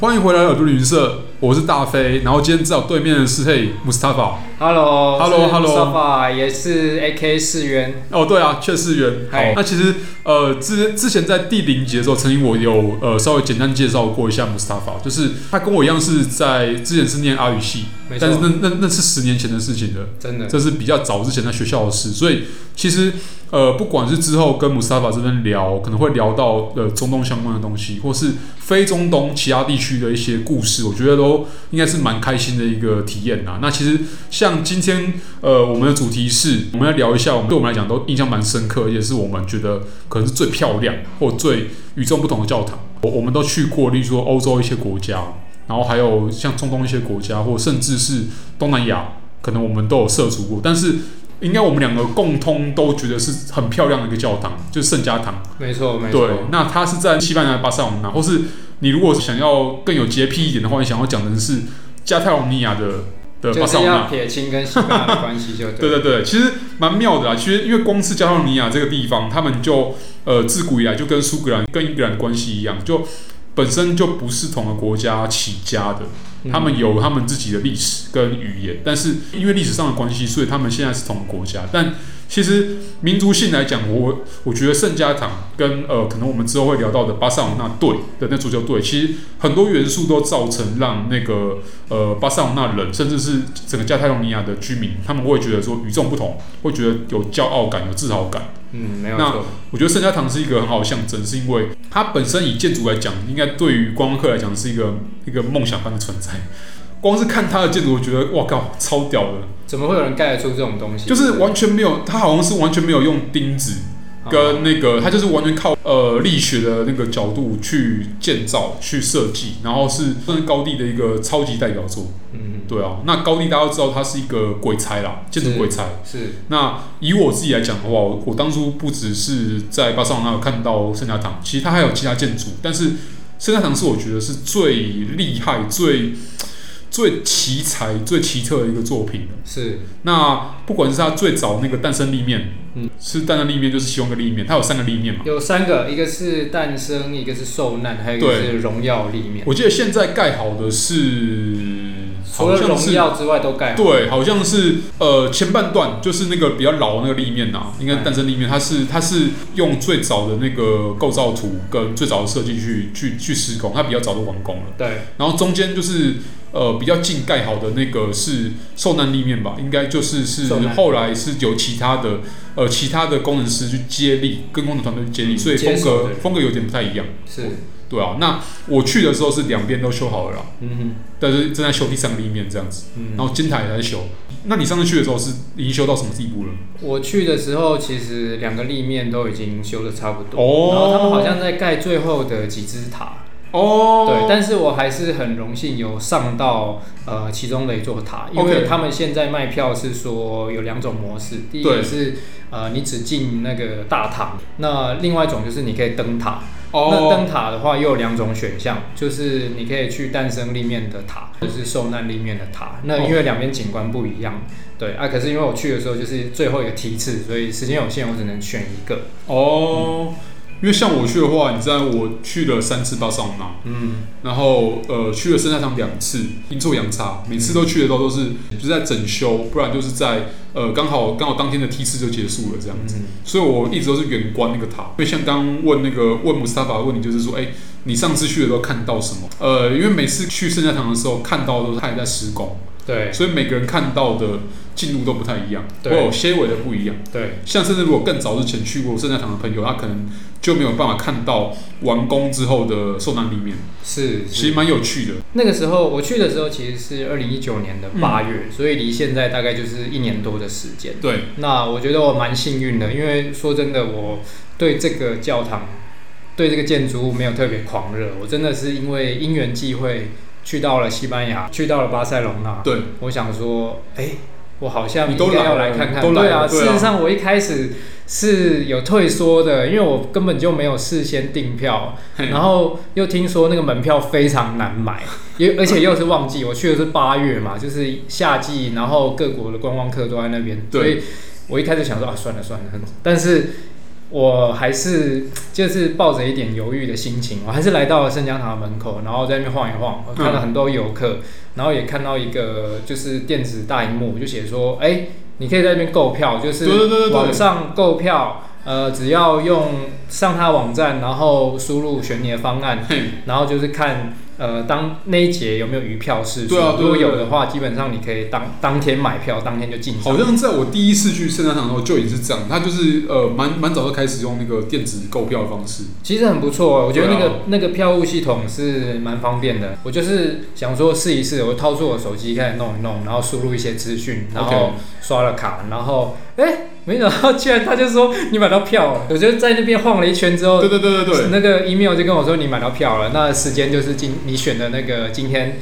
欢迎回来耳朵旅行社，我是大飞。然后今天在我对面的是嘿，Mustafa。Hello，Hello，Hello，Mustafa 也是 AK 四元。哦，对啊，确四元。好，那其实呃之之前在第零集的时候，曾经我有呃稍微简单介绍过一下 Mustafa，就是他跟我一样是在之前是念阿语系，但是那那那是十年前的事情了，真的，这是比较早之前在学校的事，所以其实。呃，不管是之后跟 Mustafa 这边聊，可能会聊到呃中东相关的东西，或是非中东其他地区的一些故事，我觉得都应该是蛮开心的一个体验呐。那其实像今天呃我们的主题是，我们要聊一下，我们对我们来讲都印象蛮深刻，也是我们觉得可能是最漂亮或最与众不同的教堂。我我们都去过，例如说欧洲一些国家，然后还有像中东一些国家，或甚至是东南亚，可能我们都有涉足过，但是。应该我们两个共通都觉得是很漂亮的一个教堂，就是圣家堂。没错，没错。对，那它是在西班牙巴塞隆纳，或是你如果想要更有洁癖一点的话，你想要讲的是加泰隆尼亚的的巴塞罗那。就是要撇清跟西班牙的关系就对。对对对，其实蛮妙的啦。其实因为光是加泰罗尼亚这个地方，他们就呃自古以来就跟苏格兰跟英格兰关系一样，就本身就不是同个国家起家的。他们有他们自己的历史跟语言，但是因为历史上的关系，所以他们现在是同个国家。但其实民族性来讲，我我觉得圣家堂跟呃，可能我们之后会聊到的巴塞罗那队的那足球队，其实很多元素都造成让那个呃巴塞罗那人，甚至是整个加泰罗尼亚的居民，他们会觉得说与众不同，会觉得有骄傲感、有自豪感。嗯，没有错。那我觉得圣家堂是一个很好的象征，是因为它本身以建筑来讲，应该对于观光客来讲是一个一个梦想般的存在。光是看它的建筑，我觉得哇靠，超屌的！怎么会有人盖得出这种东西？就是完全没有，它好像是完全没有用钉子。跟那个，它就是完全靠呃力学的那个角度去建造、去设计，然后是算是高地的一个超级代表作。嗯，对啊。那高地大家都知道，它是一个鬼才啦，建筑鬼才。是。那以我自己来讲的话，我我当初不只是在巴塞罗那有看到圣家堂，其实它还有其他建筑，但是圣家堂是我觉得是最厉害、最。最奇才、最奇特的一个作品是。那不管是他最早那个诞生立面，嗯，是诞生立面，就是希望的立面，它有三个立面嘛？有三个，一个是诞生，一个是受难，还有一个是荣耀立面。我记得现在盖好的是。除了荣耀之外都盖好。对，好像是呃前半段就是那个比较老的那个立面呐，应该诞生立面，它是它是用最早的那个构造图跟最早的设计去去去施工，它比较早就完工了。对，然后中间就是呃比较近盖好的那个是受难立面吧，应该就是是后来是由其他的呃其他的工程师去接力，跟工程团队去接力，所以风格风格有点不太一样。是。对啊，那我去的时候是两边都修好了啦，嗯哼，但是正在修第三个立面这样子，嗯，然后金塔也在修。那你上次去的时候是已经修到什么地步了？我去的时候其实两个立面都已经修的差不多，哦，然后他们好像在盖最后的几支塔，哦，对，但是我还是很荣幸有上到呃其中的一座塔，因为他们现在卖票是说有两种模式，第一个是呃你只进那个大堂，那另外一种就是你可以登塔。Oh, 那登塔的话又有两种选项，就是你可以去诞生立面的塔，或者是受难立面的塔。那因为两边景观不一样，对啊，可是因为我去的时候就是最后一个梯次，所以时间有限，我只能选一个。哦。Oh. 嗯因为像我去的话，你知道我去了三次巴塞隆纳，嗯，然后呃去了圣家堂两次，阴错阳差，每次都去的时候都是就是在整修，不然就是在呃刚好刚好当天的梯次就结束了这样子，嗯、所以我一直都是远观那个塔。因为像刚刚问那个问 Mustafa 的问题，就是说，哎、欸，你上次去的时候看到什么？呃，因为每次去圣家堂的时候看到的都是他也在施工。对，所以每个人看到的进度都不太一样，对，会有些微的不一样。对，像甚至如果更早之前去过圣家堂的朋友，他可能就没有办法看到完工之后的受难里面。是，是其实蛮有趣的。那个时候我去的时候，其实是二零一九年的八月，嗯、所以离现在大概就是一年多的时间。对，那我觉得我蛮幸运的，因为说真的，我对这个教堂、对这个建筑物没有特别狂热，我真的是因为因缘际会。去到了西班牙，去到了巴塞隆纳。对，我想说，哎、欸，我好像应该要来看看。对啊，事实上我一开始是有退缩的，因为我根本就没有事先订票，然后又听说那个门票非常难买，又而且又是旺季，我去的是八月嘛，就是夏季，然后各国的观光客都在那边，所以我一开始想说啊，算了算了，但是。我还是就是抱着一点犹豫的心情，我还是来到了圣江堂的门口，然后在那边晃一晃，我看到很多游客，然后也看到一个就是电子大荧幕，就写说，哎，你可以在那边购票，就是网上购票。呃，只要用上他网站，然后输入选你的方案，然后就是看呃当那一节有没有余票释出。对啊，如果有的话，基本上你可以当当天买票，当天就进。好像在我第一次去圣诞堂的时候就已经是这样，他就是呃蛮蛮早就开始用那个电子购票的方式。其实很不错，我觉得那个、啊、那个票务系统是蛮方便的。我就是想说试一试，我掏出我手机开始弄一弄，然后输入一些资讯，然后刷了卡，然后哎。欸没想到，居然他就说你买到票了。我就在那边晃了一圈之后，对对对对对，那个 email 就跟我说你买到票了。那时间就是今你选的那个今天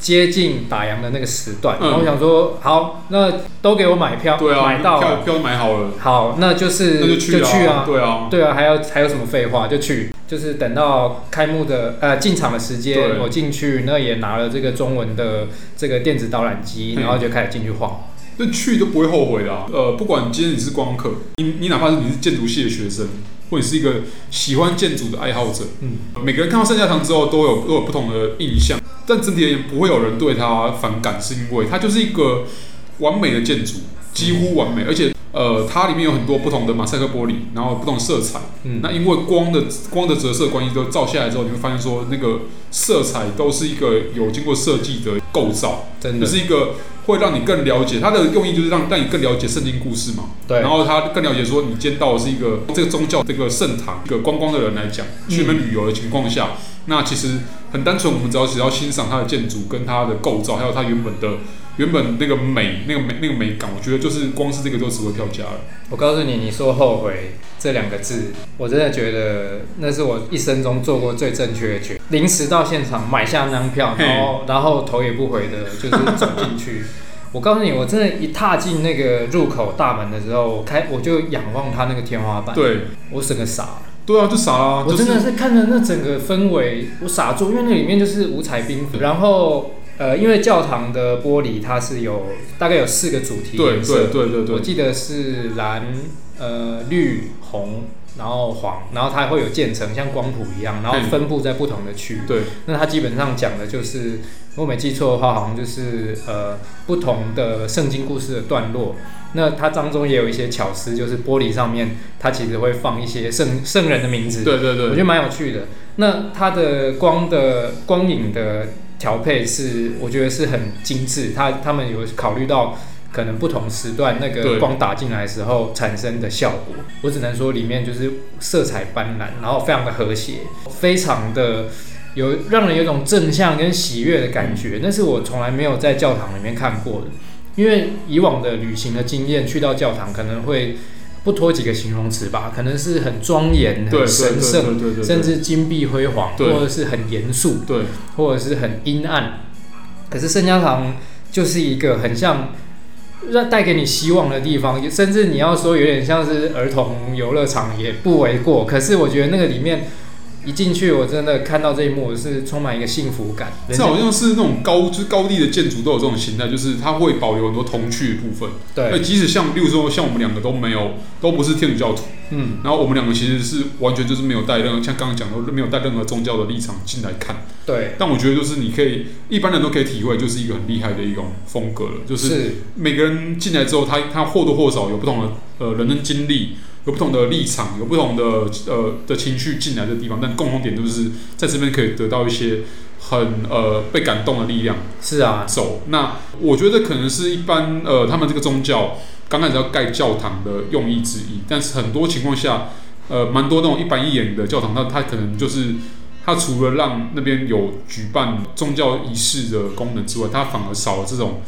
接近打烊的那个时段。嗯、然后我想说，好，那都给我买票，对啊，买到票票买好了。好，那就是那就去，就去啊，对啊，对啊，还要还有什么废话？就去，就是等到开幕的呃进场的时间，我进去，那也拿了这个中文的这个电子导览机，然后就开始进去晃。那去都不会后悔的啊。呃，不管今天你是观光客，你你哪怕是你是建筑系的学生，或者是一个喜欢建筑的爱好者，嗯，每个人看到圣家堂之后都有都有不同的印象，但整体而言不会有人对它反感，是因为它就是一个完美的建筑，几乎完美，而且呃，它里面有很多不同的马赛克玻璃，然后不同色彩，嗯，那因为光的光的折射关系，都照下来之后，你会发现说那个色彩都是一个有经过设计的构造，真的，就是一个。会让你更了解它的用意，就是让让你更了解圣经故事嘛。对。然后他更了解说，你见到的是一个这个宗教这个圣堂，一个观光的人来讲，去那边旅游的情况下，嗯、那其实很单纯，我们只要只要欣赏它的建筑跟它的构造，还有它原本的原本那个美那个美那个美感，我觉得就是光是这个就值回票价了。我告诉你，你说后悔这两个字，我真的觉得那是我一生中做过最正确的决定。临时到现场买下那张票，然后然后头也不回的，就是走进去。我告诉你，我真的，一踏进那个入口大门的时候，我开我就仰望它那个天花板，对，我整个傻了。对啊，就傻了。我真的是看着那整个氛围，我傻住，因为那里面就是五彩缤纷。然后，呃，因为教堂的玻璃它是有大概有四个主题颜色，对对对对对，我记得是蓝、呃绿、红。然后黄，然后它会有渐层，像光谱一样，然后分布在不同的区域。对，那它基本上讲的就是，如果没记错的话，好像就是呃不同的圣经故事的段落。那它当中也有一些巧思，就是玻璃上面它其实会放一些圣圣人的名字。对对对，我觉得蛮有趣的。那它的光的光影的调配是，我觉得是很精致。它他们有考虑到。可能不同时段那个光打进来的时候产生的效果，我只能说里面就是色彩斑斓，然后非常的和谐，非常的有让人有种正向跟喜悦的感觉。那是我从来没有在教堂里面看过的，因为以往的旅行的经验，去到教堂可能会不脱几个形容词吧，可能是很庄严、很神圣，甚至金碧辉煌，或者是很严肃，对，或者是很阴暗。可是圣家堂就是一个很像。让带给你希望的地方，甚至你要说有点像是儿童游乐场也不为过。可是我觉得那个里面一进去，我真的看到这一幕我是充满一个幸福感。这好像是那种高就是高地的建筑都有这种形态，就是它会保留很多童趣的部分。对，即使像，例如说像我们两个都没有，都不是天主教徒。嗯，然后我们两个其实是完全就是没有带任何，像刚刚讲的，没有带任何宗教的立场进来看。对。但我觉得就是你可以，一般人都可以体会，就是一个很厉害的一种风格了。就是每个人进来之后，他他或多或少有不同的呃人生经历，有不同的立场，有不同的呃的情绪进来的地方，但共同点就是在这边可以得到一些很呃被感动的力量。是啊。走。那我觉得可能是一般呃他们这个宗教。刚开始要盖教堂的用意之一，但是很多情况下，呃，蛮多那种一板一眼的教堂，它它可能就是它除了让那边有举办宗教仪式的功能之外，它反而少了这种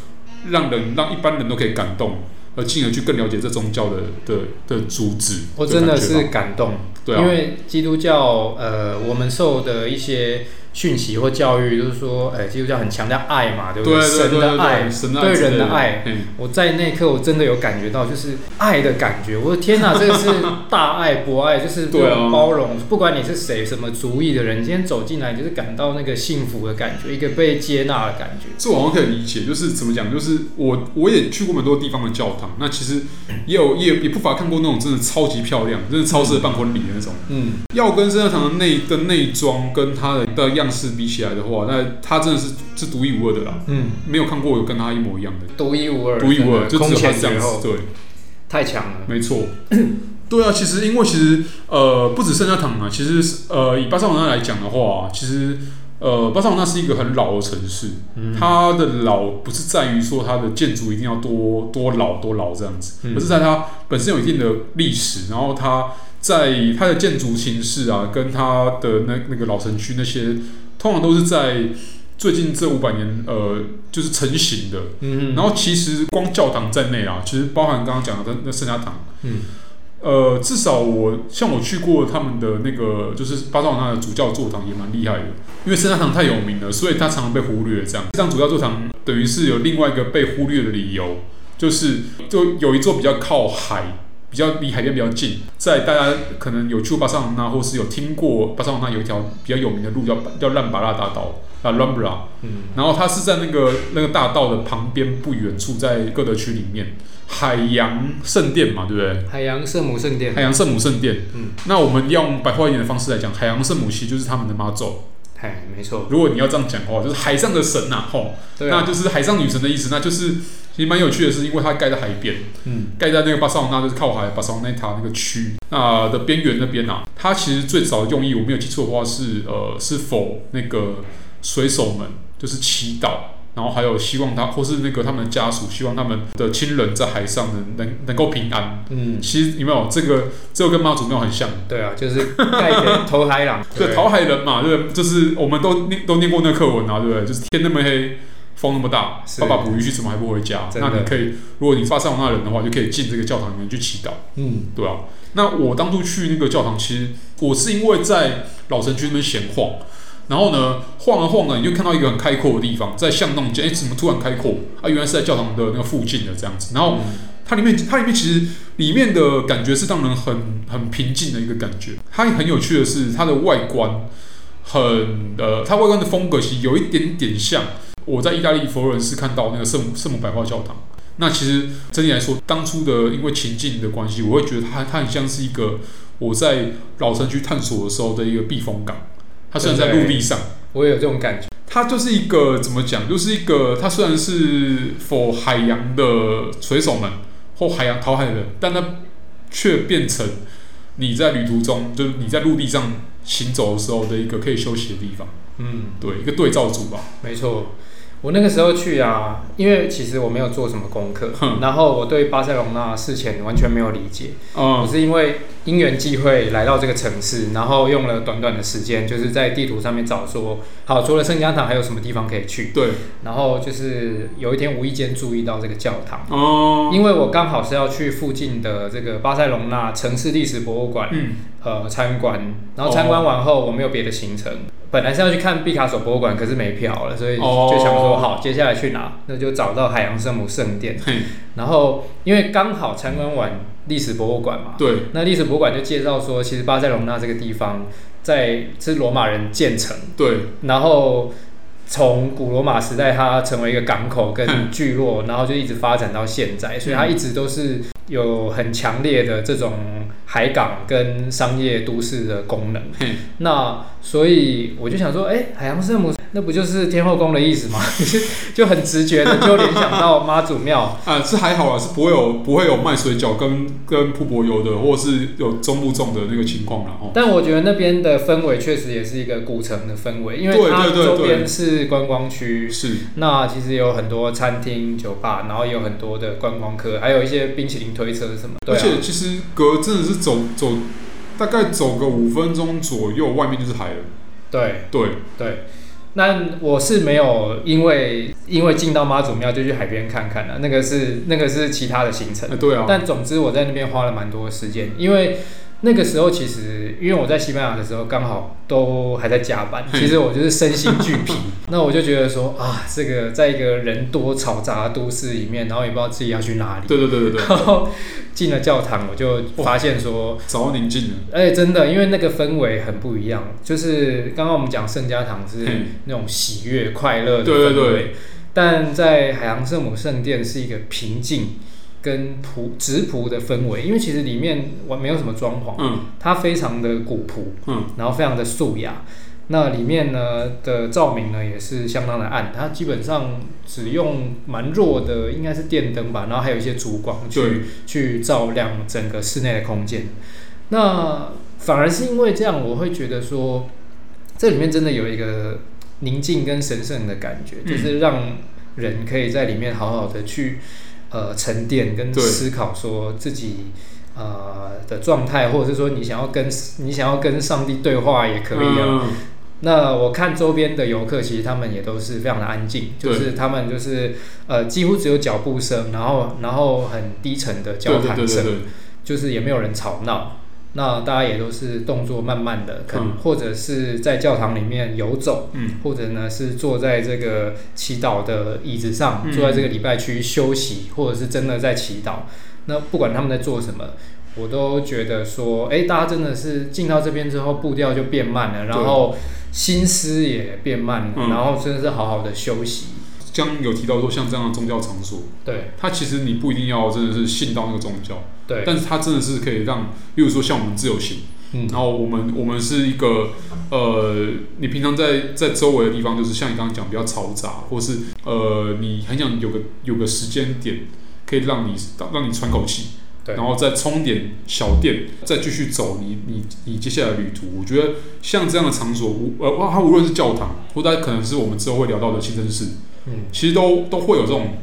让人让一般人都可以感动，而进而去更了解这宗教的的的主旨。我真的是感动，对啊，因为基督教，呃，我们受的一些讯息或教育，就是说，哎，基督教很强调爱嘛，对不对？神的爱，对人的爱。嗯、我在那一刻，我真的有感觉到，就是爱的感觉。我的天哪，这个是大爱博爱，就是 包容，不管你是谁，什么族裔的人，今天走进来，就是感到那个幸福的感觉，一个被接纳的感觉。这我好像可以理解，就是怎么讲，就是我我也去过蛮多地方的教堂，那其实也有也也不乏看过那种真的超级漂亮，真的超适合办婚礼的那种。嗯，要跟圣教堂的内的内装跟它的的样式比起来的话，那它真的是是独一无二的啦。嗯，没有看过有跟它一模一样的。独一无二，独一无二，就只有它这样子。对，太强了。没错。对啊，其实因为其实呃不止圣家堂啊，其实呃以巴塞罗那来讲的话，其实呃巴塞罗那是一个很老的城市。嗯。它的老不是在于说它的建筑一定要多多老多老这样子，而是在它本身有一定的历史，然后它。在它的建筑形式啊，跟它的那那个老城区那些，通常都是在最近这五百年，呃，就是成型的。嗯嗯，然后其实光教堂在内啊，其实包含刚刚讲的那圣家堂。嗯。呃，至少我像我去过他们的那个，就是巴塞罗那的主教座堂也蛮厉害的，因为圣家堂太有名了，所以它常常被忽略。这样，这张主教座堂等于是有另外一个被忽略的理由，就是就有一座比较靠海。比较离海边比较近，在大家可能有去过巴塞罗那，或是有听过巴塞罗那有一条比较有名的路叫叫兰巴拉大道啊，Rambla，嗯，然后它是在那个那个大道的旁边不远处，在歌德区里面，海洋圣殿嘛，对不对？海洋圣母圣殿，海洋圣母圣殿，嗯，那我们用白话一点的方式来讲，海洋圣母其实就是他们的妈祖，哎，没错。如果你要这样讲的话，就是海上的神呐，吼，对啊，那就是海上女神的意思，那就是。其实蛮有趣的是，因为它盖在海边，嗯，盖在那个巴塞罗那就是靠海巴塞罗那塔那个区那的边缘那边啊，它其实最早的用意，我没有记错的话是，呃，是否那个水手们就是祈祷，然后还有希望他或是那个他们的家属希望他们的亲人在海上能能能够平安，嗯，其实有没有这个这个跟妈祖庙很像？对啊，就是盖给投海人，对，投海人嘛，对，就是我们都念都念过那课文啊，对不对？就是天那么黑。风那么大，爸爸捕鱼去怎么还不回家？那你可以，如果你巴塞罗那人的话，就可以进这个教堂里面去祈祷。嗯，对啊。那我当初去那个教堂，其实我是因为在老城区那边闲晃，然后呢晃了晃呢，你就看到一个很开阔的地方，在巷弄间，哎，怎么突然开阔？啊，原来是在教堂的那个附近的这样子。然后它里面，它里面其实里面的感觉是让人很很平静的一个感觉。它很有趣的是，它的外观很呃，它外观的风格其实有一点点像。我在意大利佛罗伦斯看到那个圣母圣母百花教堂，那其实整体来说，当初的因为情境的关系，我会觉得它它很像是一个我在老城区探索的时候的一个避风港。它虽然在陆地上，我也有这种感觉。它就是一个怎么讲，就是一个它虽然是 for 海洋的水手们或海洋淘海人，但它却变成你在旅途中，就是你在陆地上行走的时候的一个可以休息的地方。嗯，对，一个对照组吧。没错。我那个时候去啊，因为其实我没有做什么功课，然后我对巴塞隆纳事前完全没有理解。嗯，我是因为因缘际会来到这个城市，然后用了短短的时间，就是在地图上面找说，好，除了圣家堂还有什么地方可以去？对。然后就是有一天无意间注意到这个教堂，哦，因为我刚好是要去附近的这个巴塞隆纳城市历史博物馆，嗯，呃，参观。然后参观完后，我没有别的行程。本来是要去看毕卡索博物馆，可是没票了，所以就想说好，接下来去哪？那就找到海洋圣母圣殿。然后因为刚好参观完历史博物馆嘛，对，那历史博物馆就介绍说，其实巴塞隆纳这个地方在是罗马人建成，对，然后从古罗马时代它成为一个港口跟聚落，然后就一直发展到现在，所以它一直都是有很强烈的这种海港跟商业都市的功能。那所以我就想说，哎、欸，海洋圣母那不就是天后宫的意思吗？就很直觉的就联想到妈祖庙 啊，是还好啊，是不会有不会有卖水饺跟跟瀑布油的，或是有中不重的那个情况了哈。但我觉得那边的氛围确实也是一个古城的氛围，因为它周边是观光区，是那其实有很多餐厅、酒吧，然后也有很多的观光客，还有一些冰淇淋推车什么。对啊、而且其实隔真的是走走。大概走个五分钟左右，外面就是海了。对对对，那我是没有因为因为进到妈祖庙就去海边看看啊，那个是那个是其他的行程。对啊。但总之我在那边花了蛮多时间，因为那个时候其实，因为我在西班牙的时候刚好都还在加班，其实我就是身心俱疲。那我就觉得说啊，这个在一个人多嘈杂的都市里面，然后也不知道自己要去哪里。对对对对对。然后进了教堂，我就发现说，早宁静了。哎，真的，因为那个氛围很不一样。就是刚刚我们讲圣家堂是那种喜悦、快乐的氛围，但在海洋圣母圣殿是一个平静。跟朴直朴的氛围，因为其实里面我没有什么装潢，嗯，它非常的古朴，嗯，然后非常的素雅。那里面呢的照明呢也是相当的暗，它基本上只用蛮弱的，应该是电灯吧，然后还有一些烛光去去照亮整个室内的空间。那反而是因为这样，我会觉得说这里面真的有一个宁静跟神圣的感觉，嗯，就是让人可以在里面好好的去。呃，沉淀跟思考，说自己呃的状态，或者是说你想要跟你想要跟上帝对话也可以啊。嗯、那我看周边的游客，其实他们也都是非常的安静，就是他们就是呃几乎只有脚步声，然后然后很低沉的交谈声，就是也没有人吵闹。那大家也都是动作慢慢的，可能或者是在教堂里面游走，嗯，或者呢是坐在这个祈祷的椅子上，嗯、坐在这个礼拜区休息，或者是真的在祈祷。那不管他们在做什么，我都觉得说，哎、欸，大家真的是进到这边之后，步调就变慢了，然后心思也变慢了，嗯、然后真的是好好的休息。将有提到说，像这样的宗教场所，对，它其实你不一定要真的是信到那个宗教，对，但是它真的是可以让，例如说像我们自由行，嗯，然后我们我们是一个，呃，你平常在在周围的地方，就是像你刚刚讲比较嘈杂，或是呃，你很想有个有个时间点，可以让你让你喘口气，对，然后再充点小电，再继续走你你你接下来的旅途。我觉得像这样的场所，无呃，它无论是教堂，或者可能是我们之后会聊到的清真寺。嗯，其实都都会有这种，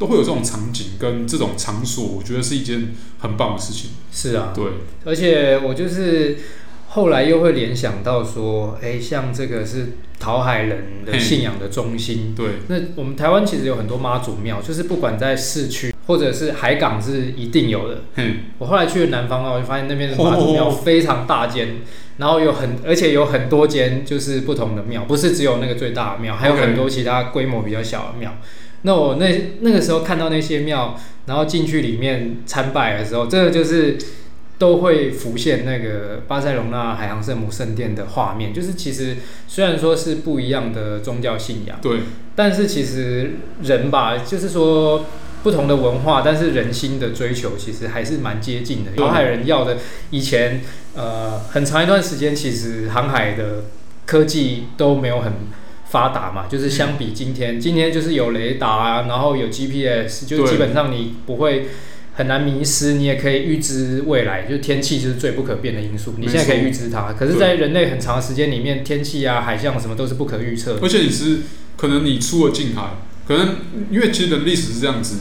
都会有这种场景跟这种场所，我觉得是一件很棒的事情。是啊，对，而且我就是后来又会联想到说，哎，像这个是桃海人的信仰的中心。对，那我们台湾其实有很多妈祖庙，就是不管在市区或者是海港是一定有的。嗯，我后来去了南方啊，我就发现那边的妈祖庙非常大间。然后有很，而且有很多间就是不同的庙，不是只有那个最大的庙，还有很多其他规模比较小的庙。Okay. 那我那那个时候看到那些庙，然后进去里面参拜的时候，这个就是都会浮现那个巴塞隆纳海洋圣母圣殿的画面。就是其实虽然说是不一样的宗教信仰，对，但是其实人吧，就是说。不同的文化，但是人心的追求其实还是蛮接近的。航海人要的，以前呃很长一段时间，其实航海的科技都没有很发达嘛。就是相比今天，今天就是有雷达啊，然后有 GPS，就基本上你不会很难迷失，你也可以预知未来。就天气就是最不可变的因素，你现在可以预知它。可是，在人类很长的时间里面，天气啊、海象什么都是不可预测。而且你是可能你出了近海。可能因为其实人历史是这样子，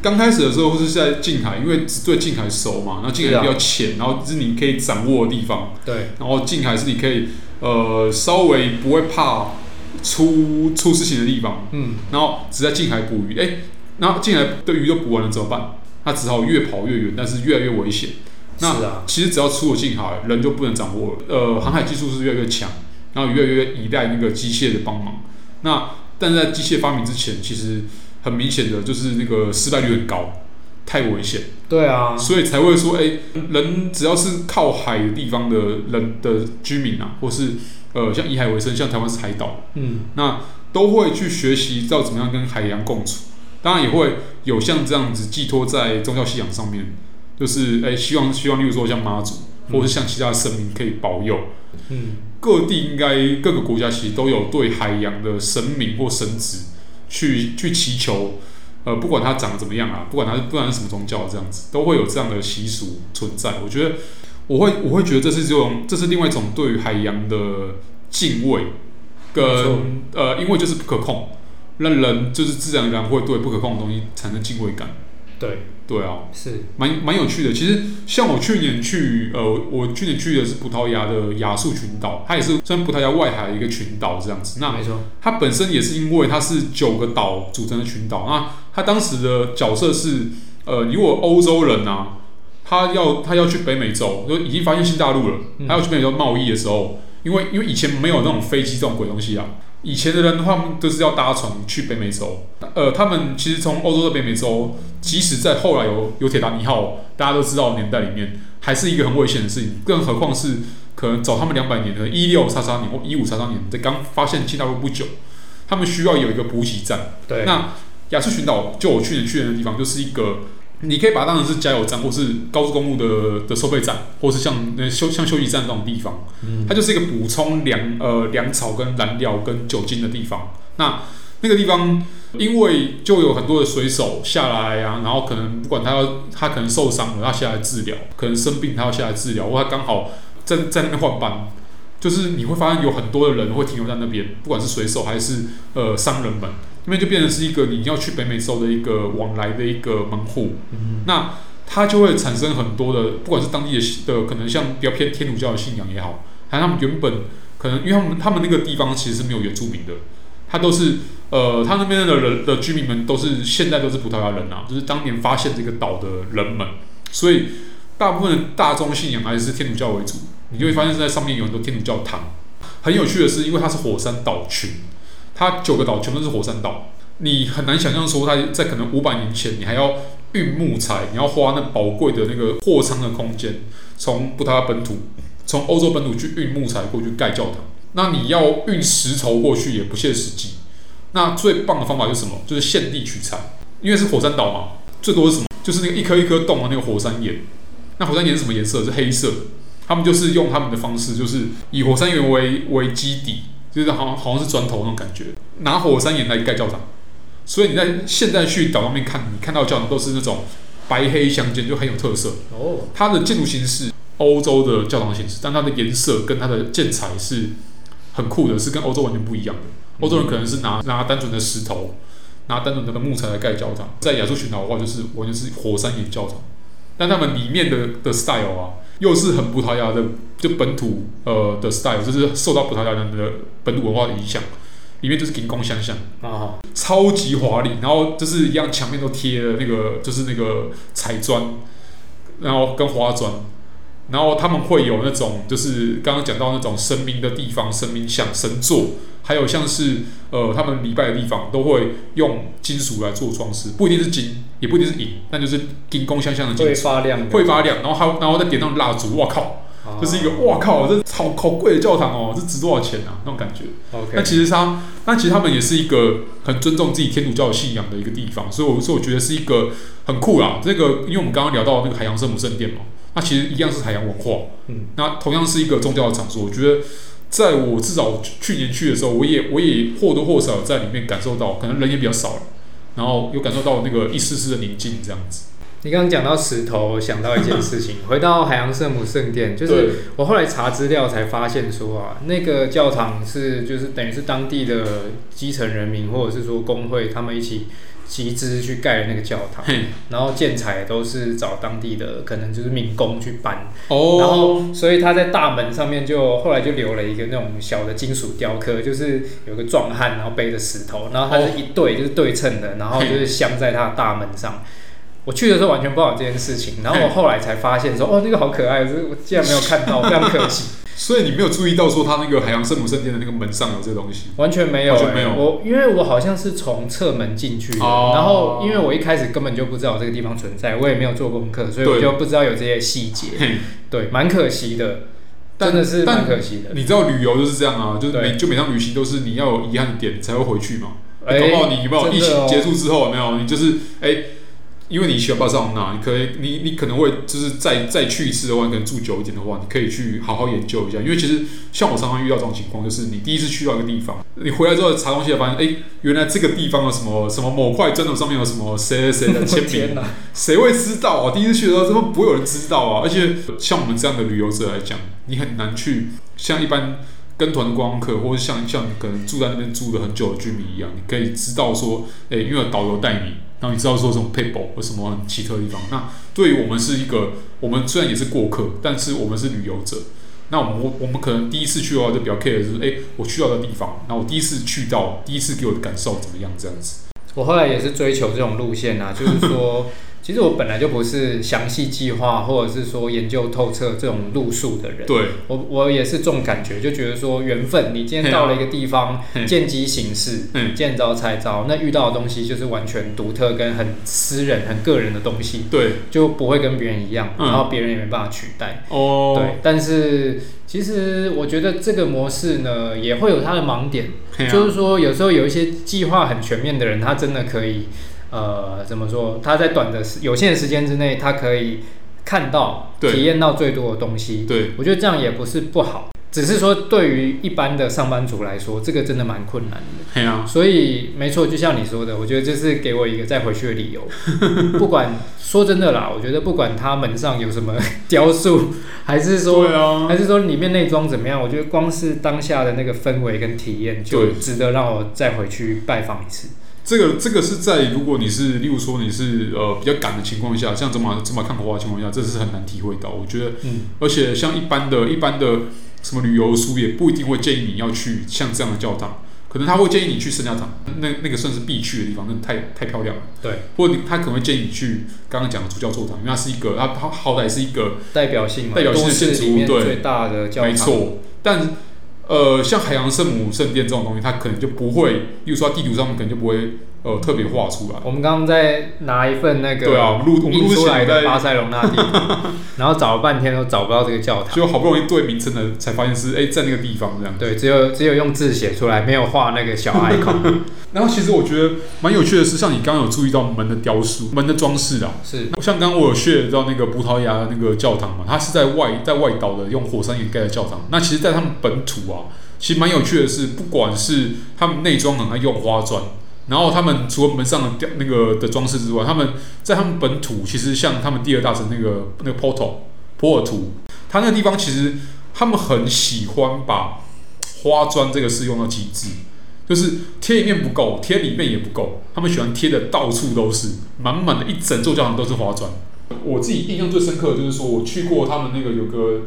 刚开始的时候或是在近海，因为对近海熟嘛，然后近海比较浅，然后是你可以掌握的地方。对。然后近海是你可以呃稍微不会怕出出事情的地方。嗯。然后只在近海捕鱼，哎、欸，然后近海的鱼都捕完了怎么办？他只好越跑越远，但是越来越危险。那啊。其实只要出了近海，人就不能掌握了。呃，航海技术是越来越强，然后越来越依赖那个机械的帮忙。那但是在机械发明之前，其实很明显的就是那个失败率很高，太危险。对啊，所以才会说，哎、欸，人只要是靠海的地方的人的居民啊，或是呃，像以海为生，像台湾是海岛，嗯，那都会去学习到怎么样跟海洋共处。当然也会有像这样子寄托在宗教信仰上面，就是哎、欸，希望希望，例如说像妈祖，或者是像其他的神明可以保佑，嗯。各地应该各个国家其实都有对海洋的神明或神祇去去祈求，呃，不管它长得怎么样啊，不管它不管是什么宗教这样子，都会有这样的习俗存在。我觉得我会我会觉得这是这种这是另外一种对于海洋的敬畏，跟呃，因为就是不可控，让人就是自然而然会对不可控的东西产生敬畏感。对。对啊，是蛮蛮有趣的。其实像我去年去，呃，我去年去的是葡萄牙的亚述群岛，它也是算葡萄牙外海的一个群岛这样子。那没错，它本身也是因为它是九个岛组成的群岛。那它当时的角色是，呃，如果欧洲人啊，他要他要去北美洲，就已经发现新大陆了，他要去北美洲贸易的时候，因为因为以前没有那种飞机这种鬼东西啊，以前的人的话都是要搭船去北美洲，呃，他们其实从欧洲到北美洲，即使在后来有有铁达尼号，大家都知道的年代里面，还是一个很危险的事情，更何况是可能早他们两百年的一六三三年或一五三三年，在刚发现新大陆不久，他们需要有一个补给站，对，那亚速群岛就我去年去的地方，就是一个。你可以把它当成是加油站，或是高速公路的的收费站，或是像那休像休息站这种地方，它就是一个补充粮呃粮草跟燃料跟酒精的地方。那那个地方，因为就有很多的水手下来啊，然后可能不管他要他可能受伤了，他下来治疗，可能生病他要下来治疗，或他刚好在在那边换班，就是你会发现有很多的人会停留在那边，不管是水手还是呃商人们。那边就变成是一个你要去北美洲的一个往来的一个门户，嗯、那它就会产生很多的，不管是当地的的可能像比较偏天主教的信仰也好，还有他们原本可能因为他们他们那个地方其实是没有原住民的，他都是呃他那边的人的居民们都是现在都是葡萄牙人啊，就是当年发现这个岛的人们，所以大部分的大众信仰还是天主教为主，你就会发现在上面有很多天主教堂。很有趣的是，因为它是火山岛群。它九个岛全都是火山岛，你很难想象说它在可能五百年前，你还要运木材，你要花那宝贵的那个货舱的空间，从葡萄牙本土，从欧洲本土去运木材过去盖教堂。那你要运石头过去也不切实际。那最棒的方法是什么？就是现地取材，因为是火山岛嘛，最多是什么？就是那个一颗一颗洞的那个火山岩。那火山岩是什么颜色？是黑色。他们就是用他们的方式，就是以火山岩为为基底。就是好像好像是砖头那种感觉，拿火山岩来盖教堂，所以你在现在去岛上面看，你看到教堂都是那种白黑相间，就很有特色。哦，它的建筑形式，欧洲的教堂形式，但它的颜色跟它的建材是很酷的，是跟欧洲完全不一样的。欧洲人可能是拿拿单纯的石头，拿单纯的木材来盖教堂，在亚洲群岛的话，就是完全是火山岩教堂，但他们里面的的 style 啊。又是很葡萄牙的，就本土呃的 style，就是受到葡萄牙人的本土文化的影响，里面就是金光闪闪啊，超级华丽，然后就是一样墙面都贴了那个就是那个彩砖，然后跟花砖，然后他们会有那种就是刚刚讲到那种神明的地方，神明像神座，还有像是呃他们礼拜的地方，都会用金属来做装饰，不一定是金。也不一定是银，但就是金光闪闪的金属，会发亮，会发亮，然后还然后再点上蜡烛，哇靠，这、啊、是一个哇靠，这好好贵的教堂哦，这值多少钱啊？那种感觉。那其实他，那其实他们也是一个很尊重自己天主教信仰的一个地方，所以我说我觉得是一个很酷啦。这个因为我们刚刚聊到那个海洋圣母圣殿嘛，那其实一样是海洋文化，嗯，那同样是一个宗教的场所。我觉得在我至少去年去的时候，我也我也或多或少在里面感受到，可能人也比较少了。然后又感受到那个一丝丝的宁静，这样子。你刚刚讲到石头，我想到一件事情。回到海洋圣母圣殿，就是我后来查资料才发现说啊，那个教堂是就是等于是当地的基层人民或者是说工会他们一起。集资去盖那个教堂，然后建材都是找当地的，可能就是民工去搬。哦，然后所以他在大门上面就后来就留了一个那种小的金属雕刻，就是有个壮汉，然后背着石头，然后它是一对，就是对称的，然后就是镶在他的大门上。我去的时候完全不知道这件事情，然后我后来才发现说，哦，那个好可爱，我竟然没有看到，非常可惜。所以你没有注意到说他那个海洋圣母圣殿的那个门上有这个东西？完全没有，完全没有。我因为我好像是从侧门进去的，哦、然后因为我一开始根本就不知道这个地方存在，我也没有做功课，所以我就不知道有这些细节。对，蛮可惜的，真的是蛮可惜的。你知道旅游就是这样啊，就是每就每趟旅行都是你要有遗憾的点才会回去嘛。哎、欸，搞不好你有没有疫情结束之后有没有？你就是哎。欸因为你喜欢巴塞隆纳，你可以，你你可能会就是再再去一次的话，你可能住久一点的话，你可以去好好研究一下。因为其实像我常常遇到这种情况，就是你第一次去到一个地方，你回来之后查东西，发现哎，原来这个地方有什么什么某块砖头上面有什么谁谁谁的签名，谁会知道啊？第一次去的时候，怎么不会有人知道啊？而且像我们这样的旅游者来讲，你很难去像一般跟团的观光客，或者像像可能住在那边住了很久的居民一样，你可以知道说，哎，因为有导游带你。然后你知道说这种 people 有什么很奇特的地方？那对于我们是一个，我们虽然也是过客，但是我们是旅游者。那我们我们可能第一次去的话，就比较 care 的是，哎，我去到的地方，那我第一次去到，第一次给我的感受怎么样？这样子。我后来也是追求这种路线啊，就是说，其实我本来就不是详细计划或者是说研究透彻这种路数的人。对，我我也是这种感觉，就觉得说缘分，你今天到了一个地方，见机行事，嗯，见招拆招，那遇到的东西就是完全独特跟很私人、很个人的东西。对，就不会跟别人一样，然后别人也没办法取代。哦，对，但是其实我觉得这个模式呢，也会有它的盲点，就是说有时候有一些计划很全面的人，他真的可以。呃，怎么说？他在短的时有限的时间之内，他可以看到、体验到最多的东西。对，我觉得这样也不是不好，只是说对于一般的上班族来说，这个真的蛮困难的。对啊。所以没错，就像你说的，我觉得这是给我一个再回去的理由。不管说真的啦，我觉得不管他门上有什么 雕塑，还是说，对啊，还是说里面内装怎么样，我觉得光是当下的那个氛围跟体验，就值得让我再回去拜访一次。这个这个是在如果你是，例如说你是呃比较赶的情况下，像怎么怎么看火花的情况下，这是很难体会到。我觉得，嗯，而且像一般的一般的什么旅游书也不一定会建议你要去像这样的教堂，可能他会建议你去圣家堂，那那个算是必去的地方，那太太漂亮了。对，或者他可能会建议你去刚刚讲的主教座堂，因为它是一个，它它好歹是一个代表性嘛，代表性的建筑物，对，最大的教堂，没错，但。呃，像海洋圣母圣殿这种东西，它可能就不会，比如说地图上面可能就不会呃特别画出来。我们刚刚在拿一份那个对啊，录印出来的巴塞隆那地图，然后找了半天都找不到这个教堂，就好不容易对名称的才发现是哎、欸、在那个地方这样。对，只有只有用字写出来，没有画那个小 icon。然后其实我觉得蛮有趣的是，像你刚刚有注意到门的雕塑、门的装饰啊，是像刚刚我有 share 到那个葡萄牙的那个教堂嘛，它是在外在外岛的用火山岩盖的教堂。那其实，在他们本土啊，其实蛮有趣的是，不管是他们内装很爱用花砖，然后他们除了门上的雕那个的装饰之外，他们在他们本土其实像他们第二大城那个那个 Porto 波尔图，他那个地方其实他们很喜欢把花砖这个事用到极致。就是贴一面不够，贴里面也不够，他们喜欢贴的到处都是，满满的一整座教堂都是花砖。我自己印象最深刻的就是说，我去过他们那个有个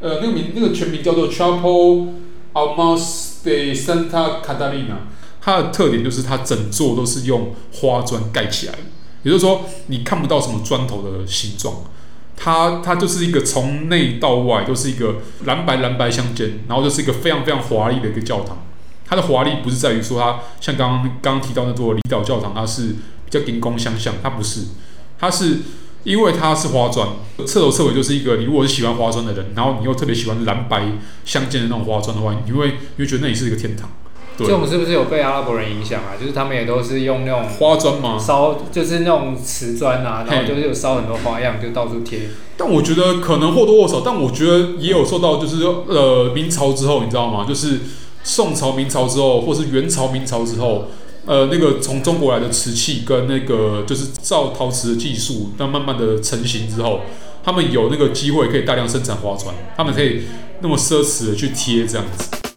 呃那个名那个全名叫做 Chapel Almas de Santa Catalina，它的特点就是它整座都是用花砖盖起来的，也就是说你看不到什么砖头的形状，它它就是一个从内到外都是一个蓝白蓝白相间，然后就是一个非常非常华丽的一个教堂。它的华丽不是在于说它像刚刚刚提到那座离岛教堂，它是比较金光相向，它不是，它是因为它是花砖，彻头彻尾就是一个你如果是喜欢花砖的人，然后你又特别喜欢蓝白相间的那种花砖的话，你会你会觉得那里是一个天堂。对，所以我们是不是有被阿拉伯人影响啊？就是他们也都是用那种花砖嘛？烧就是那种瓷砖啊，然后就是有烧很多花样，就到处贴。但我觉得可能或多或少，但我觉得也有受到就是呃明朝之后，你知道吗？就是。宋朝、明朝之后，或是元朝、明朝之后，呃，那个从中国来的瓷器跟那个就是造陶瓷的技术，那慢慢的成型之后，他们有那个机会可以大量生产花砖，他们可以那么奢侈的去贴这样子。